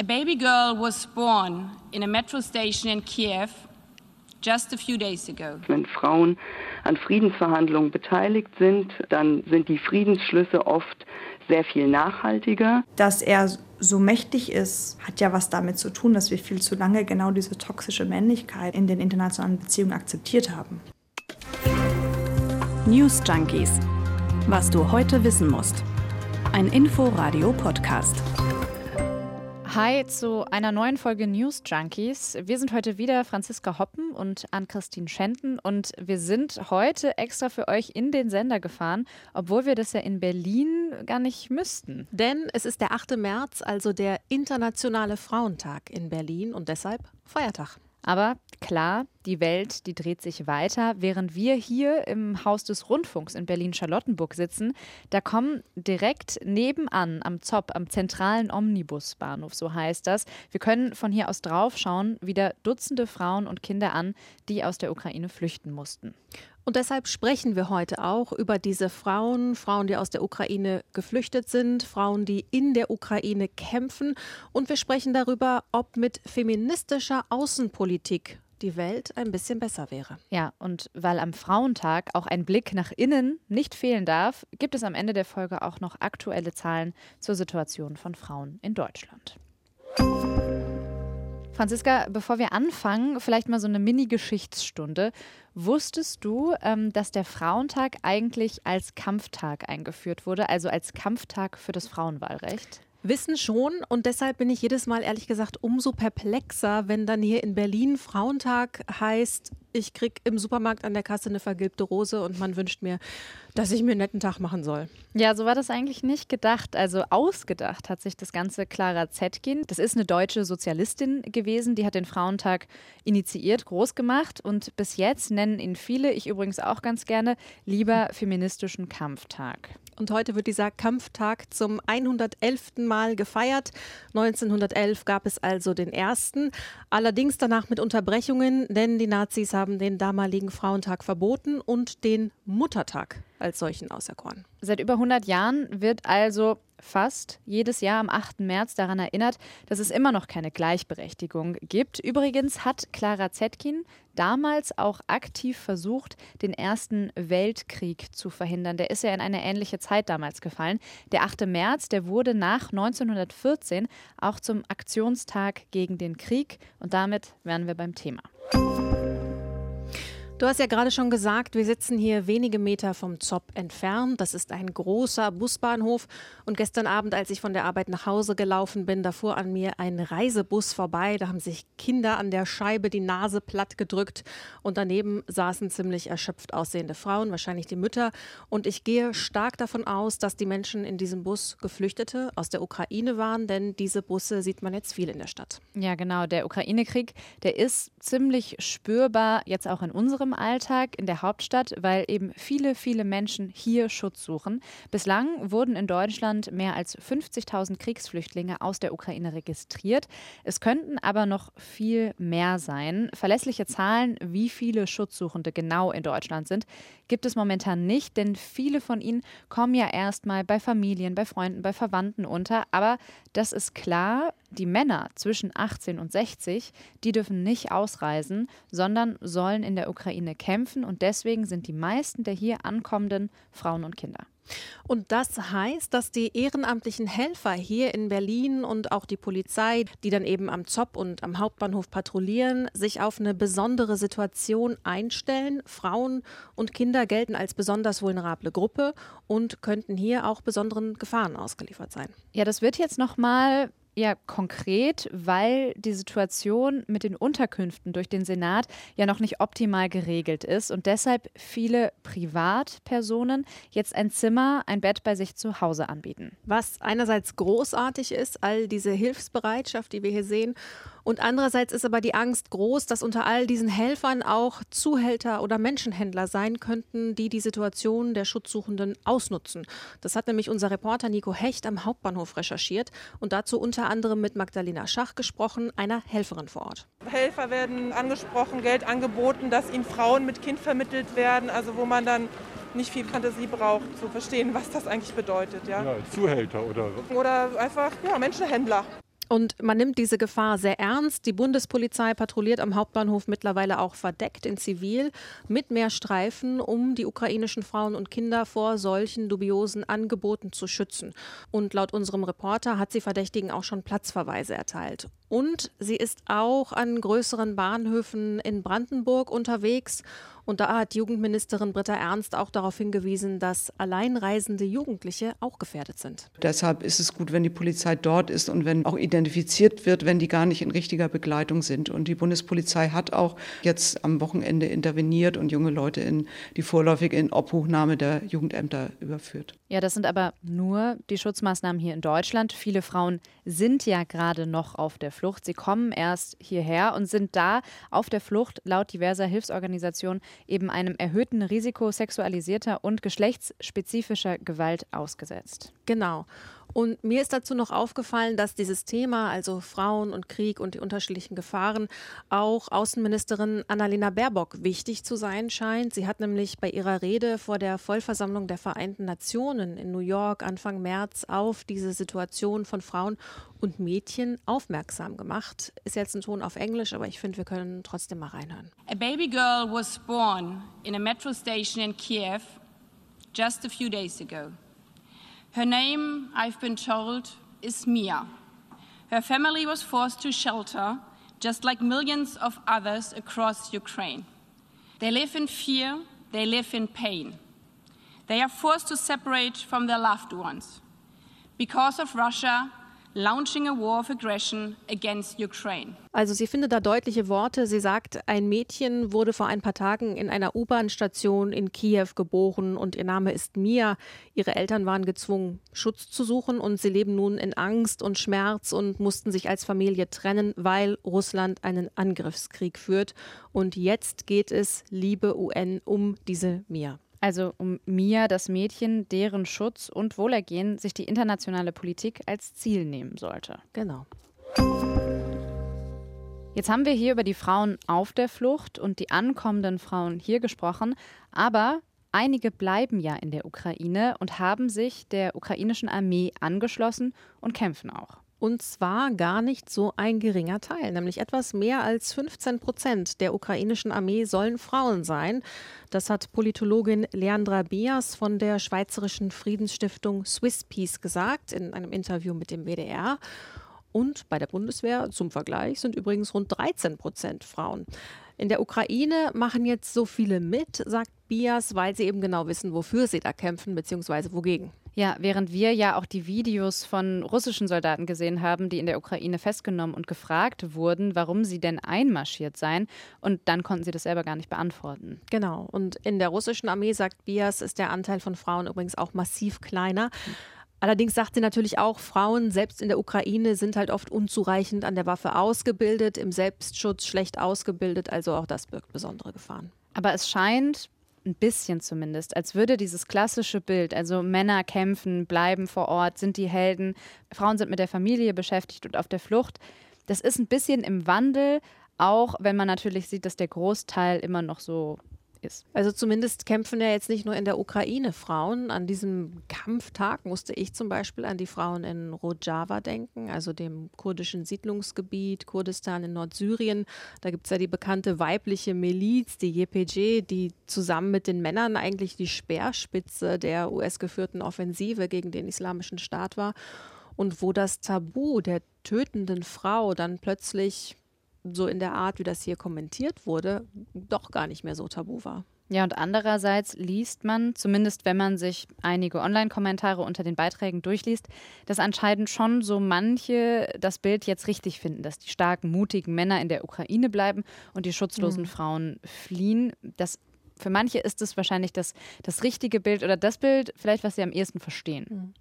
A baby girl was born in a metro station in Kiev just a few days ago. Wenn Frauen an Friedensverhandlungen beteiligt sind, dann sind die Friedensschlüsse oft sehr viel nachhaltiger. Dass er so mächtig ist, hat ja was damit zu tun, dass wir viel zu lange genau diese toxische Männlichkeit in den internationalen Beziehungen akzeptiert haben. News Junkies. Was du heute wissen musst. Ein Info-Radio-Podcast. Hi zu einer neuen Folge News Junkies. Wir sind heute wieder Franziska Hoppen und Ann-Christine Schenten und wir sind heute extra für euch in den Sender gefahren, obwohl wir das ja in Berlin gar nicht müssten. Denn es ist der 8. März, also der Internationale Frauentag in Berlin und deshalb Feiertag. Aber klar, die Welt, die dreht sich weiter. Während wir hier im Haus des Rundfunks in Berlin-Charlottenburg sitzen, da kommen direkt nebenan am ZOP, am zentralen Omnibusbahnhof, so heißt das. Wir können von hier aus drauf schauen, wieder Dutzende Frauen und Kinder an, die aus der Ukraine flüchten mussten. Und deshalb sprechen wir heute auch über diese Frauen, Frauen, die aus der Ukraine geflüchtet sind, Frauen, die in der Ukraine kämpfen. Und wir sprechen darüber, ob mit feministischer Außenpolitik die Welt ein bisschen besser wäre. Ja, und weil am Frauentag auch ein Blick nach innen nicht fehlen darf, gibt es am Ende der Folge auch noch aktuelle Zahlen zur Situation von Frauen in Deutschland. Franziska, bevor wir anfangen, vielleicht mal so eine Mini-Geschichtsstunde. Wusstest du, ähm, dass der Frauentag eigentlich als Kampftag eingeführt wurde, also als Kampftag für das Frauenwahlrecht? Wissen schon und deshalb bin ich jedes Mal ehrlich gesagt umso perplexer, wenn dann hier in Berlin Frauentag heißt, ich krieg im Supermarkt an der Kasse eine vergilbte Rose und man wünscht mir, dass ich mir einen netten Tag machen soll. Ja, so war das eigentlich nicht gedacht. Also ausgedacht hat sich das Ganze Clara Zetkin. Das ist eine deutsche Sozialistin gewesen, die hat den Frauentag initiiert, groß gemacht und bis jetzt nennen ihn viele, ich übrigens auch ganz gerne, lieber feministischen Kampftag. Und heute wird dieser Kampftag zum 111. Mal gefeiert. 1911 gab es also den ersten. Allerdings danach mit Unterbrechungen, denn die Nazis haben den damaligen Frauentag verboten und den Muttertag als solchen auserkoren. Seit über 100 Jahren wird also fast jedes Jahr am 8. März daran erinnert, dass es immer noch keine Gleichberechtigung gibt. Übrigens hat Clara Zetkin damals auch aktiv versucht, den Ersten Weltkrieg zu verhindern. Der ist ja in eine ähnliche Zeit damals gefallen. Der 8. März, der wurde nach 1914 auch zum Aktionstag gegen den Krieg und damit wären wir beim Thema. Du hast ja gerade schon gesagt, wir sitzen hier wenige Meter vom ZOP entfernt. Das ist ein großer Busbahnhof. Und gestern Abend, als ich von der Arbeit nach Hause gelaufen bin, da fuhr an mir ein Reisebus vorbei. Da haben sich Kinder an der Scheibe die Nase platt gedrückt. Und daneben saßen ziemlich erschöpft aussehende Frauen, wahrscheinlich die Mütter. Und ich gehe stark davon aus, dass die Menschen in diesem Bus Geflüchtete aus der Ukraine waren, denn diese Busse sieht man jetzt viel in der Stadt. Ja, genau. Der Ukraine-Krieg, der ist ziemlich spürbar jetzt auch in unserem im Alltag in der Hauptstadt, weil eben viele, viele Menschen hier Schutz suchen. Bislang wurden in Deutschland mehr als 50.000 Kriegsflüchtlinge aus der Ukraine registriert. Es könnten aber noch viel mehr sein. Verlässliche Zahlen, wie viele Schutzsuchende genau in Deutschland sind, gibt es momentan nicht, denn viele von ihnen kommen ja erstmal bei Familien, bei Freunden, bei Verwandten unter. Aber das ist klar, die Männer zwischen 18 und 60, die dürfen nicht ausreisen, sondern sollen in der Ukraine kämpfen und deswegen sind die meisten der hier ankommenden Frauen und Kinder. Und das heißt, dass die ehrenamtlichen Helfer hier in Berlin und auch die Polizei, die dann eben am ZOP und am Hauptbahnhof patrouillieren, sich auf eine besondere Situation einstellen. Frauen und Kinder gelten als besonders vulnerable Gruppe und könnten hier auch besonderen Gefahren ausgeliefert sein. Ja, das wird jetzt noch mal ja konkret, weil die Situation mit den Unterkünften durch den Senat ja noch nicht optimal geregelt ist und deshalb viele Privatpersonen jetzt ein Zimmer, ein Bett bei sich zu Hause anbieten. Was einerseits großartig ist, all diese Hilfsbereitschaft, die wir hier sehen, und andererseits ist aber die Angst groß, dass unter all diesen Helfern auch Zuhälter oder Menschenhändler sein könnten, die die Situation der Schutzsuchenden ausnutzen. Das hat nämlich unser Reporter Nico Hecht am Hauptbahnhof recherchiert und dazu unter anderem mit Magdalena Schach gesprochen, einer Helferin vor Ort. Helfer werden angesprochen, Geld angeboten, dass ihnen Frauen mit Kind vermittelt werden, also wo man dann nicht viel Fantasie braucht, zu verstehen, was das eigentlich bedeutet. Ja, ja Zuhälter oder. Oder einfach ja, Menschenhändler. Und man nimmt diese Gefahr sehr ernst. Die Bundespolizei patrouilliert am Hauptbahnhof mittlerweile auch verdeckt in Zivil mit mehr Streifen, um die ukrainischen Frauen und Kinder vor solchen dubiosen Angeboten zu schützen. Und laut unserem Reporter hat sie Verdächtigen auch schon Platzverweise erteilt. Und sie ist auch an größeren Bahnhöfen in Brandenburg unterwegs und da hat Jugendministerin Britta Ernst auch darauf hingewiesen, dass alleinreisende Jugendliche auch gefährdet sind. Deshalb ist es gut, wenn die Polizei dort ist und wenn auch identifiziert wird, wenn die gar nicht in richtiger Begleitung sind. Und die Bundespolizei hat auch jetzt am Wochenende interveniert und junge Leute in die vorläufige in Obhochnahme der Jugendämter überführt. Ja, das sind aber nur die Schutzmaßnahmen hier in Deutschland. Viele Frauen sind ja gerade noch auf der Flucht. Sie kommen erst hierher und sind da auf der Flucht laut diverser Hilfsorganisationen eben einem erhöhten Risiko sexualisierter und geschlechtsspezifischer Gewalt ausgesetzt. Genau. Und mir ist dazu noch aufgefallen, dass dieses Thema, also Frauen und Krieg und die unterschiedlichen Gefahren, auch Außenministerin Annalena Baerbock wichtig zu sein scheint. Sie hat nämlich bei ihrer Rede vor der Vollversammlung der Vereinten Nationen in New York Anfang März auf diese Situation von Frauen und Mädchen aufmerksam gemacht. Ist jetzt ein Ton auf Englisch, aber ich finde, wir können trotzdem mal reinhören. A baby girl was born in a metro station in Kiev just a few days ago. Her name, I've been told, is Mia. Her family was forced to shelter, just like millions of others across Ukraine. They live in fear, they live in pain. They are forced to separate from their loved ones. Because of Russia, launching a war of aggression against Ukraine. Also sie findet da deutliche Worte. Sie sagt, ein Mädchen wurde vor ein paar Tagen in einer U-Bahn-Station in Kiew geboren und ihr Name ist Mia. Ihre Eltern waren gezwungen, Schutz zu suchen und sie leben nun in Angst und Schmerz und mussten sich als Familie trennen, weil Russland einen Angriffskrieg führt. Und jetzt geht es, liebe UN, um diese Mia. Also um Mia, das Mädchen, deren Schutz und Wohlergehen sich die internationale Politik als Ziel nehmen sollte. Genau. Jetzt haben wir hier über die Frauen auf der Flucht und die ankommenden Frauen hier gesprochen, aber einige bleiben ja in der Ukraine und haben sich der ukrainischen Armee angeschlossen und kämpfen auch. Und zwar gar nicht so ein geringer Teil, nämlich etwas mehr als 15 Prozent der ukrainischen Armee sollen Frauen sein. Das hat Politologin Leandra Bias von der Schweizerischen Friedensstiftung Swiss Peace gesagt in einem Interview mit dem WDR. Und bei der Bundeswehr zum Vergleich sind übrigens rund 13 Prozent Frauen. In der Ukraine machen jetzt so viele mit, sagt Bias, weil sie eben genau wissen, wofür sie da kämpfen bzw. wogegen. Ja, während wir ja auch die Videos von russischen Soldaten gesehen haben, die in der Ukraine festgenommen und gefragt wurden, warum sie denn einmarschiert seien. Und dann konnten sie das selber gar nicht beantworten. Genau. Und in der russischen Armee, sagt Bias, ist der Anteil von Frauen übrigens auch massiv kleiner. Allerdings sagt sie natürlich auch, Frauen selbst in der Ukraine sind halt oft unzureichend an der Waffe ausgebildet, im Selbstschutz schlecht ausgebildet. Also auch das birgt besondere Gefahren. Aber es scheint, ein bisschen zumindest, als würde dieses klassische Bild, also Männer kämpfen, bleiben vor Ort, sind die Helden, Frauen sind mit der Familie beschäftigt und auf der Flucht, das ist ein bisschen im Wandel, auch wenn man natürlich sieht, dass der Großteil immer noch so ist. Also zumindest kämpfen ja jetzt nicht nur in der Ukraine Frauen. An diesem Kampftag musste ich zum Beispiel an die Frauen in Rojava denken, also dem kurdischen Siedlungsgebiet Kurdistan in Nordsyrien. Da gibt es ja die bekannte weibliche Miliz, die YPG, die zusammen mit den Männern eigentlich die Speerspitze der US-geführten Offensive gegen den Islamischen Staat war. Und wo das Tabu der tötenden Frau dann plötzlich so in der Art, wie das hier kommentiert wurde, doch gar nicht mehr so tabu war. Ja, und andererseits liest man, zumindest wenn man sich einige Online-Kommentare unter den Beiträgen durchliest, dass anscheinend schon so manche das Bild jetzt richtig finden, dass die starken, mutigen Männer in der Ukraine bleiben und die schutzlosen mhm. Frauen fliehen. Das für manche ist es wahrscheinlich das, das richtige Bild oder das Bild, vielleicht, was sie am ehesten verstehen. Mhm.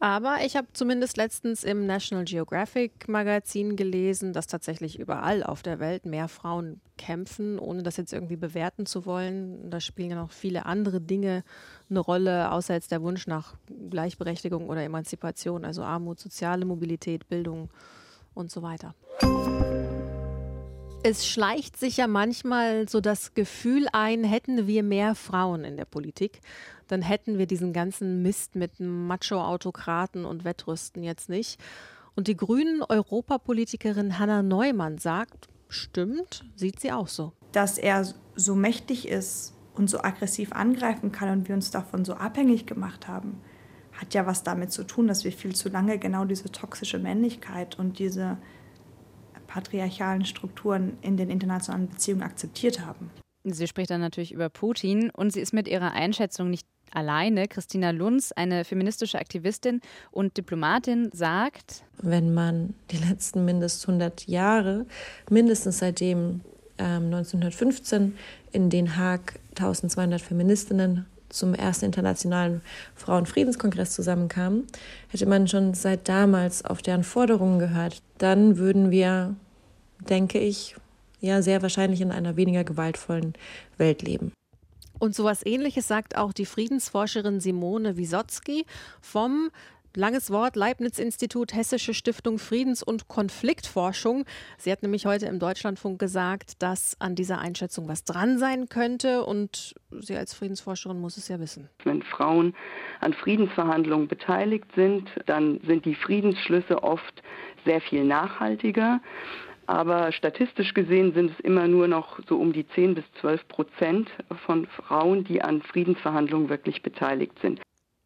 Aber ich habe zumindest letztens im National Geographic Magazin gelesen, dass tatsächlich überall auf der Welt mehr Frauen kämpfen, ohne das jetzt irgendwie bewerten zu wollen. Da spielen ja noch viele andere Dinge eine Rolle, außer jetzt der Wunsch nach Gleichberechtigung oder Emanzipation, also Armut, soziale Mobilität, Bildung und so weiter. Es schleicht sich ja manchmal so das Gefühl ein, hätten wir mehr Frauen in der Politik, dann hätten wir diesen ganzen Mist mit Macho-Autokraten und Wettrüsten jetzt nicht. Und die grünen Europapolitikerin Hanna Neumann sagt, stimmt, sieht sie auch so. Dass er so mächtig ist und so aggressiv angreifen kann und wir uns davon so abhängig gemacht haben, hat ja was damit zu tun, dass wir viel zu lange genau diese toxische Männlichkeit und diese patriarchalen Strukturen in den internationalen Beziehungen akzeptiert haben. Sie spricht dann natürlich über Putin und sie ist mit ihrer Einschätzung nicht alleine. Christina Lunz, eine feministische Aktivistin und Diplomatin, sagt, wenn man die letzten mindestens 100 Jahre, mindestens seitdem ähm, 1915 in Den Haag 1200 Feministinnen zum ersten internationalen Frauenfriedenskongress zusammenkamen, hätte man schon seit damals auf deren Forderungen gehört, dann würden wir, denke ich, ja sehr wahrscheinlich in einer weniger gewaltvollen Welt leben. Und sowas ähnliches sagt auch die Friedensforscherin Simone Wisotzki vom Langes Wort, Leibniz-Institut, Hessische Stiftung Friedens- und Konfliktforschung. Sie hat nämlich heute im Deutschlandfunk gesagt, dass an dieser Einschätzung was dran sein könnte und sie als Friedensforscherin muss es ja wissen. Wenn Frauen an Friedensverhandlungen beteiligt sind, dann sind die Friedensschlüsse oft sehr viel nachhaltiger. Aber statistisch gesehen sind es immer nur noch so um die 10 bis 12 Prozent von Frauen, die an Friedensverhandlungen wirklich beteiligt sind.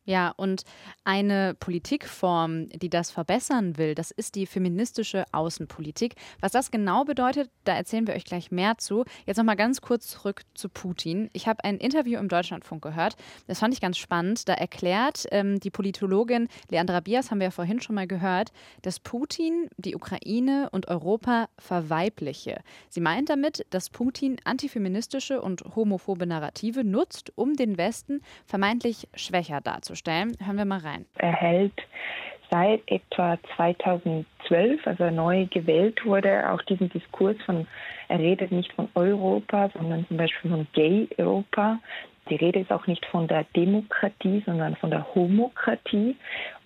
Ja, und eine Politikform, die das verbessern will, das ist die feministische Außenpolitik. Was das genau bedeutet, da erzählen wir euch gleich mehr zu. Jetzt noch mal ganz kurz zurück zu Putin. Ich habe ein Interview im Deutschlandfunk gehört. Das fand ich ganz spannend. Da erklärt ähm, die Politologin Leandra Bias, haben wir ja vorhin schon mal gehört, dass Putin die Ukraine und Europa verweibliche. Sie meint damit, dass Putin antifeministische und homophobe Narrative nutzt, um den Westen vermeintlich schwächer darzustellen vorzustellen. Hören wir mal rein. Er hält seit etwa 2012, also er neu gewählt wurde, auch diesen Diskurs von, er redet nicht von Europa, sondern zum Beispiel von Gay-Europa. Die Rede ist auch nicht von der Demokratie, sondern von der Homokratie.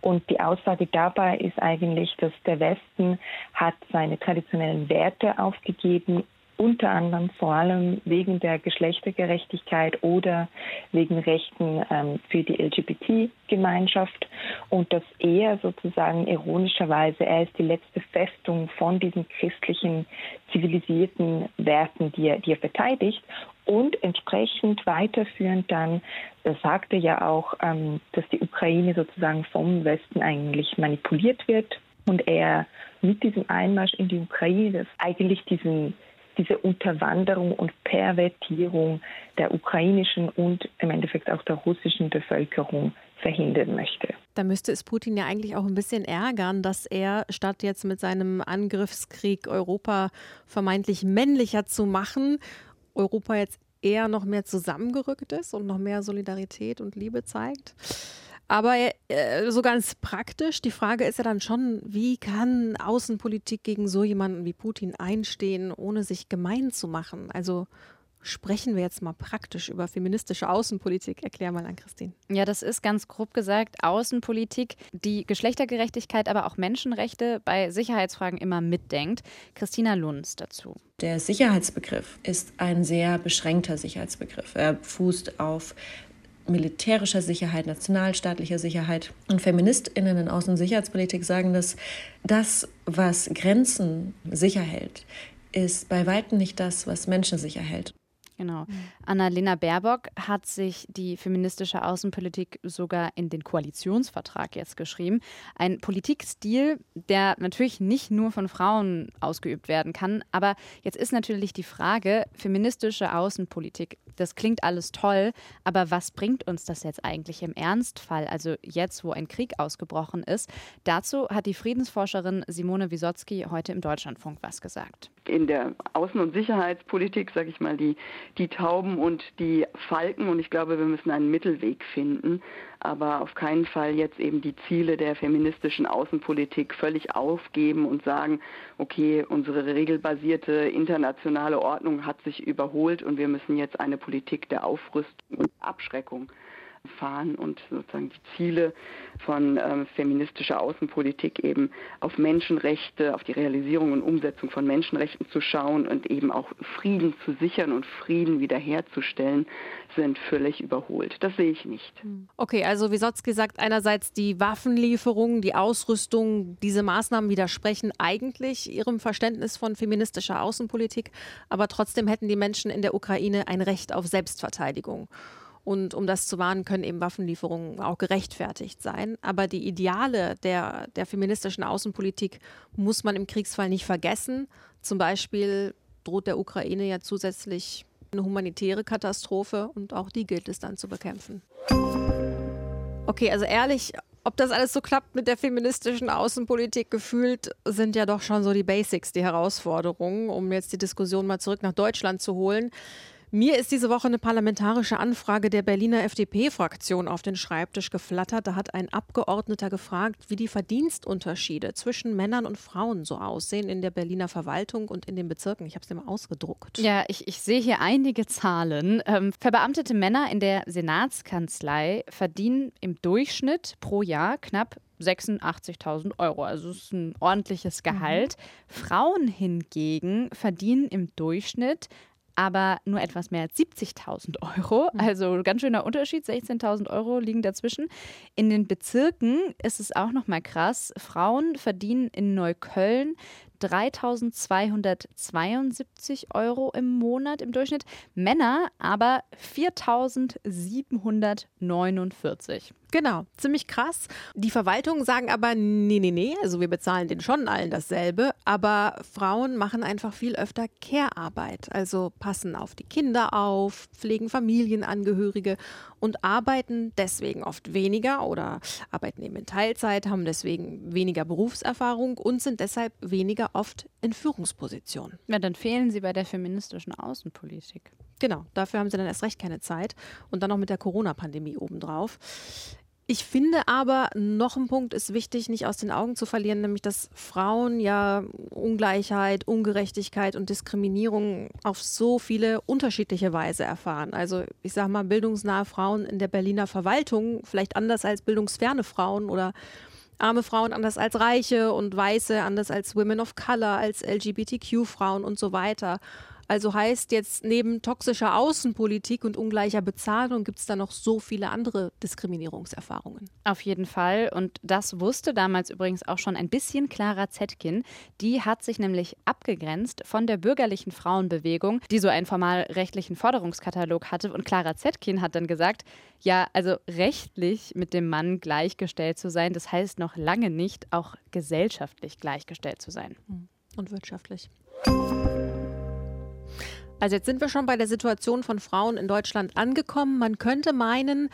Und die Aussage dabei ist eigentlich, dass der Westen hat seine traditionellen Werte aufgegeben unter anderem vor allem wegen der Geschlechtergerechtigkeit oder wegen Rechten ähm, für die LGBT-Gemeinschaft und dass er sozusagen ironischerweise, er ist die letzte Festung von diesen christlichen zivilisierten Werten, die er, die er verteidigt und entsprechend weiterführend dann, das sagte ja auch, ähm, dass die Ukraine sozusagen vom Westen eigentlich manipuliert wird und er mit diesem Einmarsch in die Ukraine eigentlich diesen diese Unterwanderung und Pervertierung der ukrainischen und im Endeffekt auch der russischen Bevölkerung verhindern möchte. Da müsste es Putin ja eigentlich auch ein bisschen ärgern, dass er statt jetzt mit seinem Angriffskrieg Europa vermeintlich männlicher zu machen, Europa jetzt eher noch mehr zusammengerückt ist und noch mehr Solidarität und Liebe zeigt. Aber äh, so ganz praktisch, die Frage ist ja dann schon, wie kann Außenpolitik gegen so jemanden wie Putin einstehen, ohne sich gemein zu machen? Also sprechen wir jetzt mal praktisch über feministische Außenpolitik. Erklär mal an Christine. Ja, das ist ganz grob gesagt Außenpolitik, die Geschlechtergerechtigkeit, aber auch Menschenrechte bei Sicherheitsfragen immer mitdenkt. Christina Lunz dazu. Der Sicherheitsbegriff ist ein sehr beschränkter Sicherheitsbegriff. Er fußt auf militärischer Sicherheit, nationalstaatlicher Sicherheit. Und Feministinnen in Außen- und Sicherheitspolitik sagen, dass das, was Grenzen sicher hält, ist bei weitem nicht das, was Menschen sicher hält. Genau. Mhm. Annalena Baerbock hat sich die feministische Außenpolitik sogar in den Koalitionsvertrag jetzt geschrieben. Ein Politikstil, der natürlich nicht nur von Frauen ausgeübt werden kann. Aber jetzt ist natürlich die Frage, feministische Außenpolitik, das klingt alles toll, aber was bringt uns das jetzt eigentlich im Ernstfall, also jetzt, wo ein Krieg ausgebrochen ist? Dazu hat die Friedensforscherin Simone Wisotzki heute im Deutschlandfunk was gesagt. In der Außen- und Sicherheitspolitik, sage ich mal, die die Tauben und die Falken. Und ich glaube, wir müssen einen Mittelweg finden, aber auf keinen Fall jetzt eben die Ziele der feministischen Außenpolitik völlig aufgeben und sagen, okay, unsere regelbasierte internationale Ordnung hat sich überholt und wir müssen jetzt eine Politik der Aufrüstung und Abschreckung fahren und sozusagen die Ziele von ähm, feministischer Außenpolitik eben auf Menschenrechte, auf die Realisierung und Umsetzung von Menschenrechten zu schauen und eben auch Frieden zu sichern und Frieden wiederherzustellen, sind völlig überholt. Das sehe ich nicht. Hm. Okay, also Wisotzki sagt einerseits die Waffenlieferungen, die Ausrüstung, diese Maßnahmen widersprechen eigentlich ihrem Verständnis von feministischer Außenpolitik, aber trotzdem hätten die Menschen in der Ukraine ein Recht auf Selbstverteidigung. Und um das zu wahren, können eben Waffenlieferungen auch gerechtfertigt sein. Aber die Ideale der, der feministischen Außenpolitik muss man im Kriegsfall nicht vergessen. Zum Beispiel droht der Ukraine ja zusätzlich eine humanitäre Katastrophe und auch die gilt es dann zu bekämpfen. Okay, also ehrlich, ob das alles so klappt mit der feministischen Außenpolitik gefühlt, sind ja doch schon so die Basics, die Herausforderungen, um jetzt die Diskussion mal zurück nach Deutschland zu holen. Mir ist diese Woche eine parlamentarische Anfrage der Berliner FDP-Fraktion auf den Schreibtisch geflattert. Da hat ein Abgeordneter gefragt, wie die Verdienstunterschiede zwischen Männern und Frauen so aussehen in der Berliner Verwaltung und in den Bezirken. Ich habe es dir mal ausgedruckt. Ja, ich, ich sehe hier einige Zahlen. Ähm, verbeamtete Männer in der Senatskanzlei verdienen im Durchschnitt pro Jahr knapp 86.000 Euro. Also es ist ein ordentliches Gehalt. Mhm. Frauen hingegen verdienen im Durchschnitt aber nur etwas mehr als 70.000 Euro. Mhm. Also ganz schöner Unterschied, 16.000 Euro liegen dazwischen. In den Bezirken ist es auch noch mal krass. Frauen verdienen in Neukölln 3.272 Euro im Monat im Durchschnitt, Männer aber 4.749. Genau, ziemlich krass. Die Verwaltungen sagen aber, nee, nee, nee, also wir bezahlen den schon allen dasselbe, aber Frauen machen einfach viel öfter Care-Arbeit, also passen auf die Kinder auf, pflegen Familienangehörige und arbeiten deswegen oft weniger oder arbeiten eben in Teilzeit, haben deswegen weniger Berufserfahrung und sind deshalb weniger oft in Führungspositionen. Ja, dann fehlen sie bei der feministischen Außenpolitik. Genau, dafür haben sie dann erst recht keine Zeit. Und dann noch mit der Corona-Pandemie obendrauf. Ich finde aber, noch ein Punkt ist wichtig, nicht aus den Augen zu verlieren, nämlich dass Frauen ja Ungleichheit, Ungerechtigkeit und Diskriminierung auf so viele unterschiedliche Weise erfahren. Also ich sage mal, bildungsnahe Frauen in der Berliner Verwaltung, vielleicht anders als bildungsferne Frauen oder arme Frauen anders als reiche und weiße anders als Women of Color, als LGBTQ-Frauen und so weiter. Also heißt jetzt neben toxischer Außenpolitik und ungleicher Bezahlung gibt es da noch so viele andere Diskriminierungserfahrungen. Auf jeden Fall. Und das wusste damals übrigens auch schon ein bisschen Clara Zetkin. Die hat sich nämlich abgegrenzt von der bürgerlichen Frauenbewegung, die so einen formalrechtlichen Forderungskatalog hatte. Und Clara Zetkin hat dann gesagt, ja, also rechtlich mit dem Mann gleichgestellt zu sein, das heißt noch lange nicht auch gesellschaftlich gleichgestellt zu sein. Und wirtschaftlich. Also jetzt sind wir schon bei der Situation von Frauen in Deutschland angekommen. Man könnte meinen,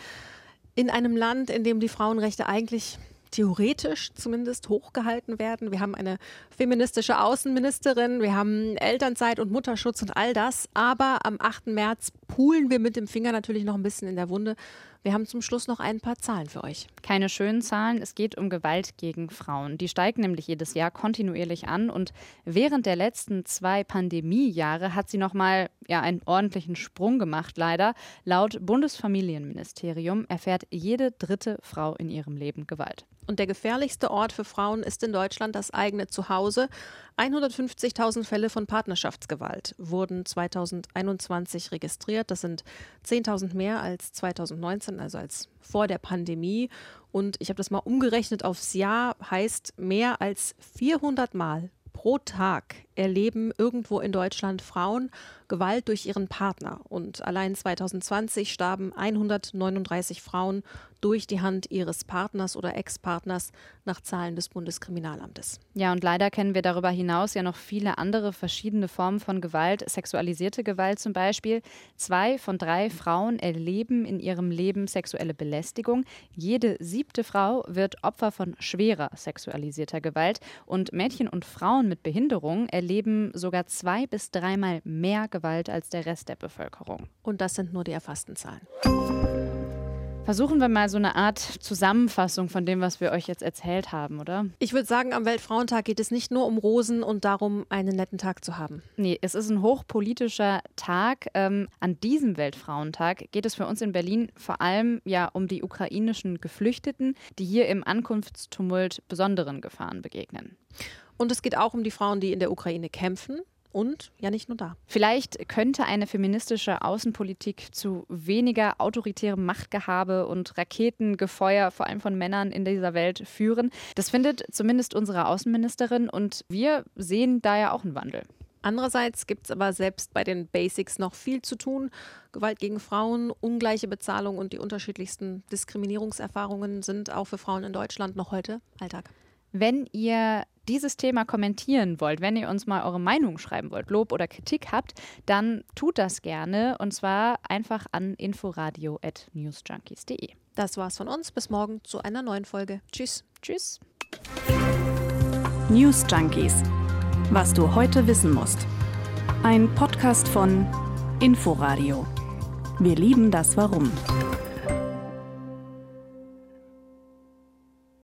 in einem Land, in dem die Frauenrechte eigentlich theoretisch zumindest hochgehalten werden. Wir haben eine feministische Außenministerin, wir haben Elternzeit und Mutterschutz und all das. Aber am 8. März poolen wir mit dem Finger natürlich noch ein bisschen in der Wunde wir haben zum Schluss noch ein paar Zahlen für euch. Keine schönen Zahlen. Es geht um Gewalt gegen Frauen. Die steigt nämlich jedes Jahr kontinuierlich an und während der letzten zwei Pandemiejahre hat sie noch mal ja einen ordentlichen Sprung gemacht. Leider laut Bundesfamilienministerium erfährt jede dritte Frau in ihrem Leben Gewalt. Und der gefährlichste Ort für Frauen ist in Deutschland das eigene Zuhause. 150.000 Fälle von Partnerschaftsgewalt wurden 2021 registriert. Das sind 10.000 mehr als 2019, also als vor der Pandemie. Und ich habe das mal umgerechnet aufs Jahr, heißt mehr als 400 Mal pro Tag erleben irgendwo in Deutschland Frauen Gewalt durch ihren Partner. Und allein 2020 starben 139 Frauen durch die Hand ihres Partners oder Ex-Partners nach Zahlen des Bundeskriminalamtes. Ja, und leider kennen wir darüber hinaus ja noch viele andere verschiedene Formen von Gewalt, sexualisierte Gewalt zum Beispiel. Zwei von drei Frauen erleben in ihrem Leben sexuelle Belästigung. Jede siebte Frau wird Opfer von schwerer sexualisierter Gewalt. Und Mädchen und Frauen mit Behinderung erleben sogar zwei bis dreimal mehr Gewalt als der Rest der Bevölkerung. Und das sind nur die erfassten Zahlen. Versuchen wir mal so eine Art Zusammenfassung von dem, was wir euch jetzt erzählt haben, oder? Ich würde sagen, am Weltfrauentag geht es nicht nur um Rosen und darum, einen netten Tag zu haben. Nee, es ist ein hochpolitischer Tag. Ähm, an diesem Weltfrauentag geht es für uns in Berlin vor allem ja um die ukrainischen Geflüchteten, die hier im Ankunftstumult besonderen Gefahren begegnen. Und es geht auch um die Frauen, die in der Ukraine kämpfen und ja nicht nur da. Vielleicht könnte eine feministische Außenpolitik zu weniger autoritärem Machtgehabe und Raketengefeuer, vor allem von Männern in dieser Welt, führen. Das findet zumindest unsere Außenministerin und wir sehen da ja auch einen Wandel. Andererseits gibt es aber selbst bei den Basics noch viel zu tun. Gewalt gegen Frauen, ungleiche Bezahlung und die unterschiedlichsten Diskriminierungserfahrungen sind auch für Frauen in Deutschland noch heute Alltag. Wenn ihr dieses Thema kommentieren wollt, wenn ihr uns mal eure Meinung schreiben wollt, Lob oder Kritik habt, dann tut das gerne und zwar einfach an inforadio.newsjunkies.de. Das war's von uns. Bis morgen zu einer neuen Folge. Tschüss. Tschüss. News Junkies. Was du heute wissen musst. Ein Podcast von Inforadio. Wir lieben das Warum.